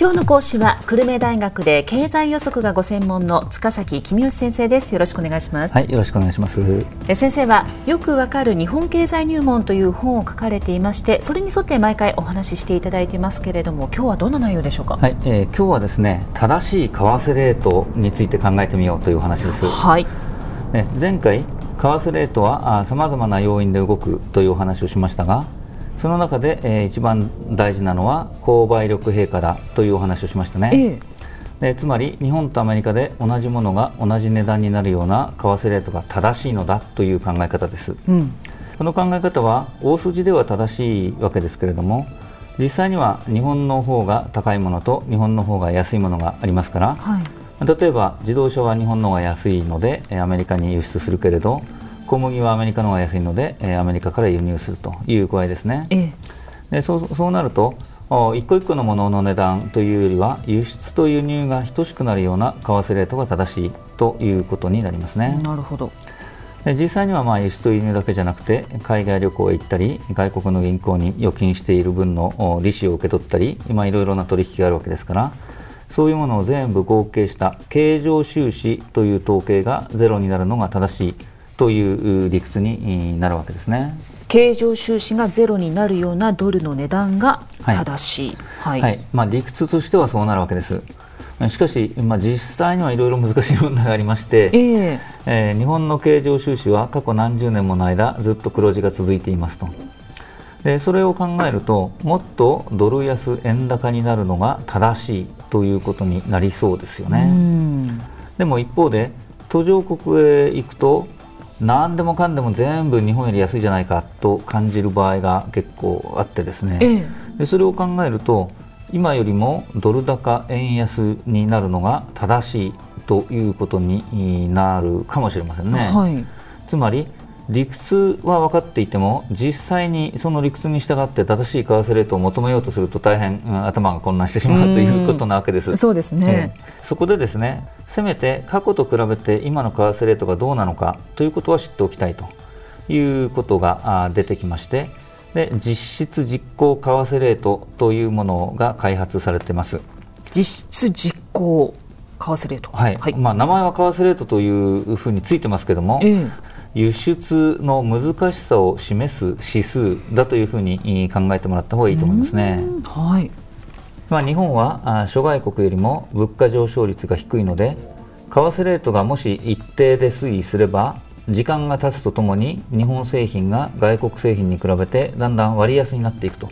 今日の講師は久留米大学で経済予測がご専門の塚崎公義先生です。よろしくお願いします。はいよろしくお願いします。え先生はよくわかる日本経済入門という本を書かれていましてそれに沿って毎回お話ししていただいてますけれども今日はどんな内容でしょうか？はい、えー、今日はですね正しい為替レートについて考えてみようという話です。はい。ね前回為替レートはさまざまな要因で動くというお話をしましたがその中で、えー、一番大事なのは購買力陛下だというお話をしましたね、えつまり日本とアメリカで同じものが同じ値段になるような為替レートが正しいのだという考え方です、うん、この考え方は大筋では正しいわけですけれども実際には日本の方が高いものと日本の方が安いものがありますから、はい、例えば自動車は日本の方が安いのでアメリカに輸出するけれど小麦はアメリカの方が安いので、えー、アメリカから輸入するという具合ですね。ええ、でそうそうなると一個一個のものの値段というよりは輸出と輸入が等しくなるような為替レートが正しいということになりますね。なるほどで実際にはまあ輸出と輸入だけじゃなくて海外旅行へ行ったり外国の銀行に預金している分の利子を受け取ったり今いろいろな取引があるわけですからそういうものを全部合計した経常収支という統計がゼロになるのが正しいという理屈になるわけですね。経常収支がゼロになるようなドルの値段が正しい、はい、はい、まあ、理屈としてはそうなるわけです。しかし、まあ、実際にはいろいろ難しい問題がありまして、えー、えー、日本の経常収支は過去何十年もの間ずっと黒字が続いていますと。でそれを考えるともっとドル安円高になるのが正しいということになりそうですよね。でも一方で途上国へ行くと何でもかんでも全部日本より安いじゃないかと感じる場合が結構あってですね、ええ、でそれを考えると今よりもドル高円安になるのが正しいということになるかもしれませんね。はい、つまり理屈は分かっていても実際にその理屈に従って正しい為替レートを求めようとすると大変、うん、頭が混乱してしまうということなわけです。そうですね、えー、そこでですねせめて過去と比べて今の為替レートがどうなのかということは知っておきたいということが出てきましてで実質実行為替レートというものが開発されています。実質実行為替レート。はい、はい、まあ、名前は為替レートというふうについてますけども、えー輸出の難しさを示す指数だというふうに考えてもらった方がいいと思いますね。はい。まあ、日本は諸外国よりも物価上昇率が低いので為替レートがもし一定で推移すれば時間が経つとともに日本製品が外国製品に比べてだんだん割安になっていくと。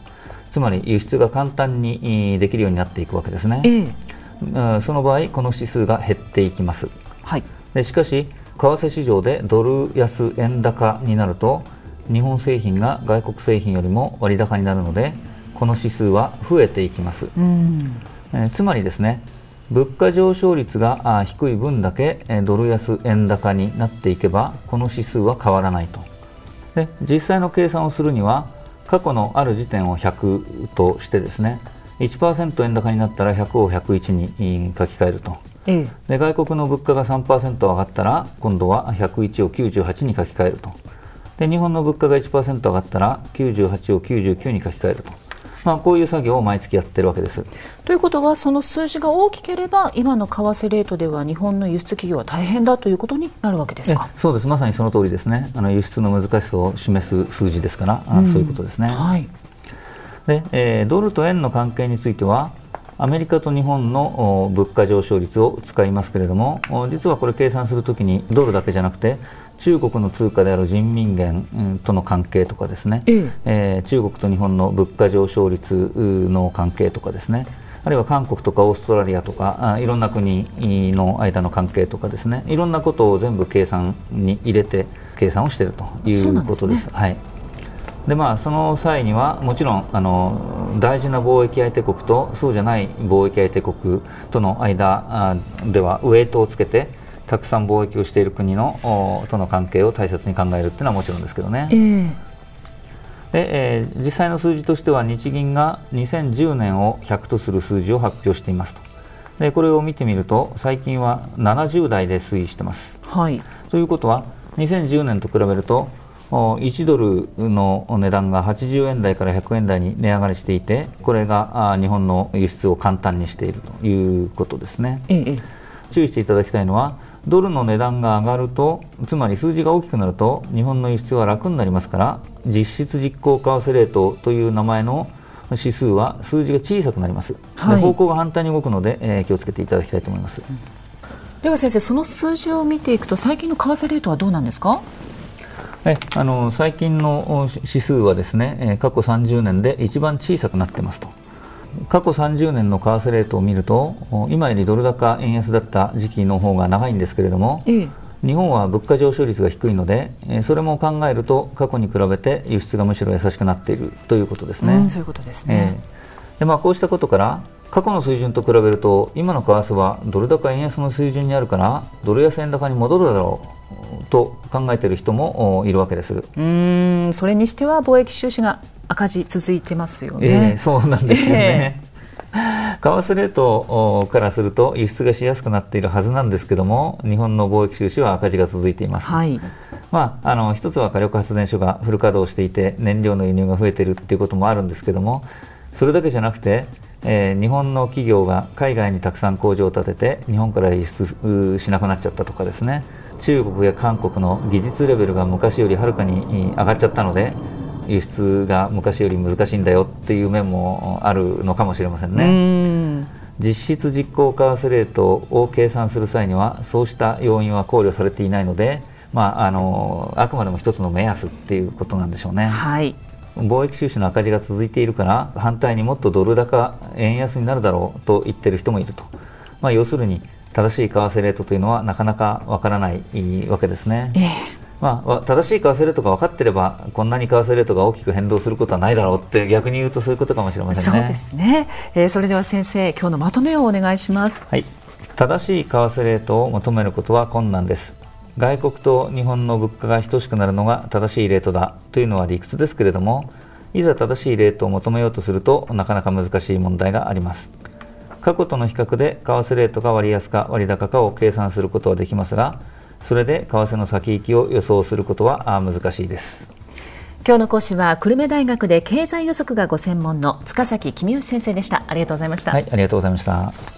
つまり輸出が簡単にできるようになっていくわけですね、ええ、その場合この指数が減っていきます、はい、でしかし為替市場でドル安円高になると日本製品が外国製品よりも割高になるのでこの指数は増えていきます、えつまりですね物価上昇率が低い分だけドル安円高になっていけばこの指数は変わらないと。で実際の計算をするには過去のある時点を100としてですね1%円高になったら100を101に書き換えるとで外国の物価が3%上がったら今度は101を98に書き換えると。で日本の物価が1%上がったら98を99に書き換えると、まあ、こういう作業を毎月やってるわけです。ということはその数字が大きければ今の為替レートでは日本の輸出企業は大変だということになるわけですか？そうです。まさにその通りですね。あの輸出の難しさを示す数字ですから、うん、そういうことですね。はい。でえー、ドルと円の関係についてはアメリカと日本の物価上昇率を使いますけれども実はこれ計算するときにドルだけじゃなくて中国の通貨である人民元との関係とかですね、ええ。ー、中国と日本の物価上昇率の関係とかですね。あるいは韓国とかオーストラリアとかあいろんな国の間の関係とかですね。いろんなことを全部計算に入れて計算をしているということです。ですね、はいでまあ、その際にはもちろんあの大事な貿易相手国とそうじゃない貿易相手国との間ではウエイトをつけてたくさん貿易をしている国のとの関係を大切に考えるというのはもちろんですけどね。えーでえー、実際の数字としては日銀が2010年を100とする数字を発表していますとでこれを見てみると最近は70代で推移してます。はい、ということは2010年と比べると1ドルの値段が80円台から100円台に値上がりしていてこれが日本の輸出を簡単にしているということですね、ええ、注意していただきたいのはドルの値段が上がるとつまり数字が大きくなると日本の輸出は楽になりますから実質実効為替レートという名前の指数は数字が小さくなります、はい、方向が反対に動くので、えー、気をつけていただきたいと思います、うん、では先生その数字を見ていくと最近の為替レートはどうなんですか？えあの最近の指数はですね過去30年で一番小さくなってますと。過去30年の為替レートを見ると今よりドル高円安だった時期の方が長いんですけれども、ええ、日本は物価上昇率が低いのでそれも考えると過去に比べて輸出がむしろ優しくなっているということですね。うん、そういうことですね、えー、でまあ、こうしたことから過去の水準と比べると今の為替はドル高円安の水準にあるからドル安円高に戻るだろうと考えている人もいるわけです。うんそれにしては貿易収支が赤字続いてますよね。えー、そうなんですよね、為替レートからすると輸出がしやすくなっているはずなんですけども日本の貿易収支は赤字が続いています、はい、まあ、あの一つは火力発電所がフル稼働していて燃料の輸入が増えているということもあるんですけどもそれだけじゃなくてえー、日本の企業が海外にたくさん工場を建てて日本から輸出しなくなっちゃったとかですね中国や韓国の技術レベルが昔よりはるかに上がっちゃったので輸出が昔より難しいんだよっていう面もあるのかもしれませんね。実質実効為替レートを計算する際にはそうした要因は考慮されていないので、まあ、あのあくまでも一つの目安っていうことなんでしょうね。はい貿易収支の赤字が続いているから反対にもっとドル高円安になるだろうと言ってる人もいると、まあ、要するに正しい為替レートというのはなかなかわからないわけですね。えーまあ、正しい為替レートが分かっていればこんなに為替レートが大きく変動することはないだろうって逆に言うとそういうことかもしれませんね。そうですね、えー、それでは先生今日のまとめをお願いします。はい、正しい為替レートを求めることは困難です。外国と日本の物価が等しくなるのが正しいレートだというのは理屈ですけれどもいざ正しいレートを求めようとするとなかなか難しい問題があります過去との比較で為替レートが割安か割高かを計算することはできますがそれで為替の先行きを予想することは難しいです。今日の講師は久留米大学で経済予測がご専門の塚崎公義先生でした。ありがとうございました。はいありがとうございました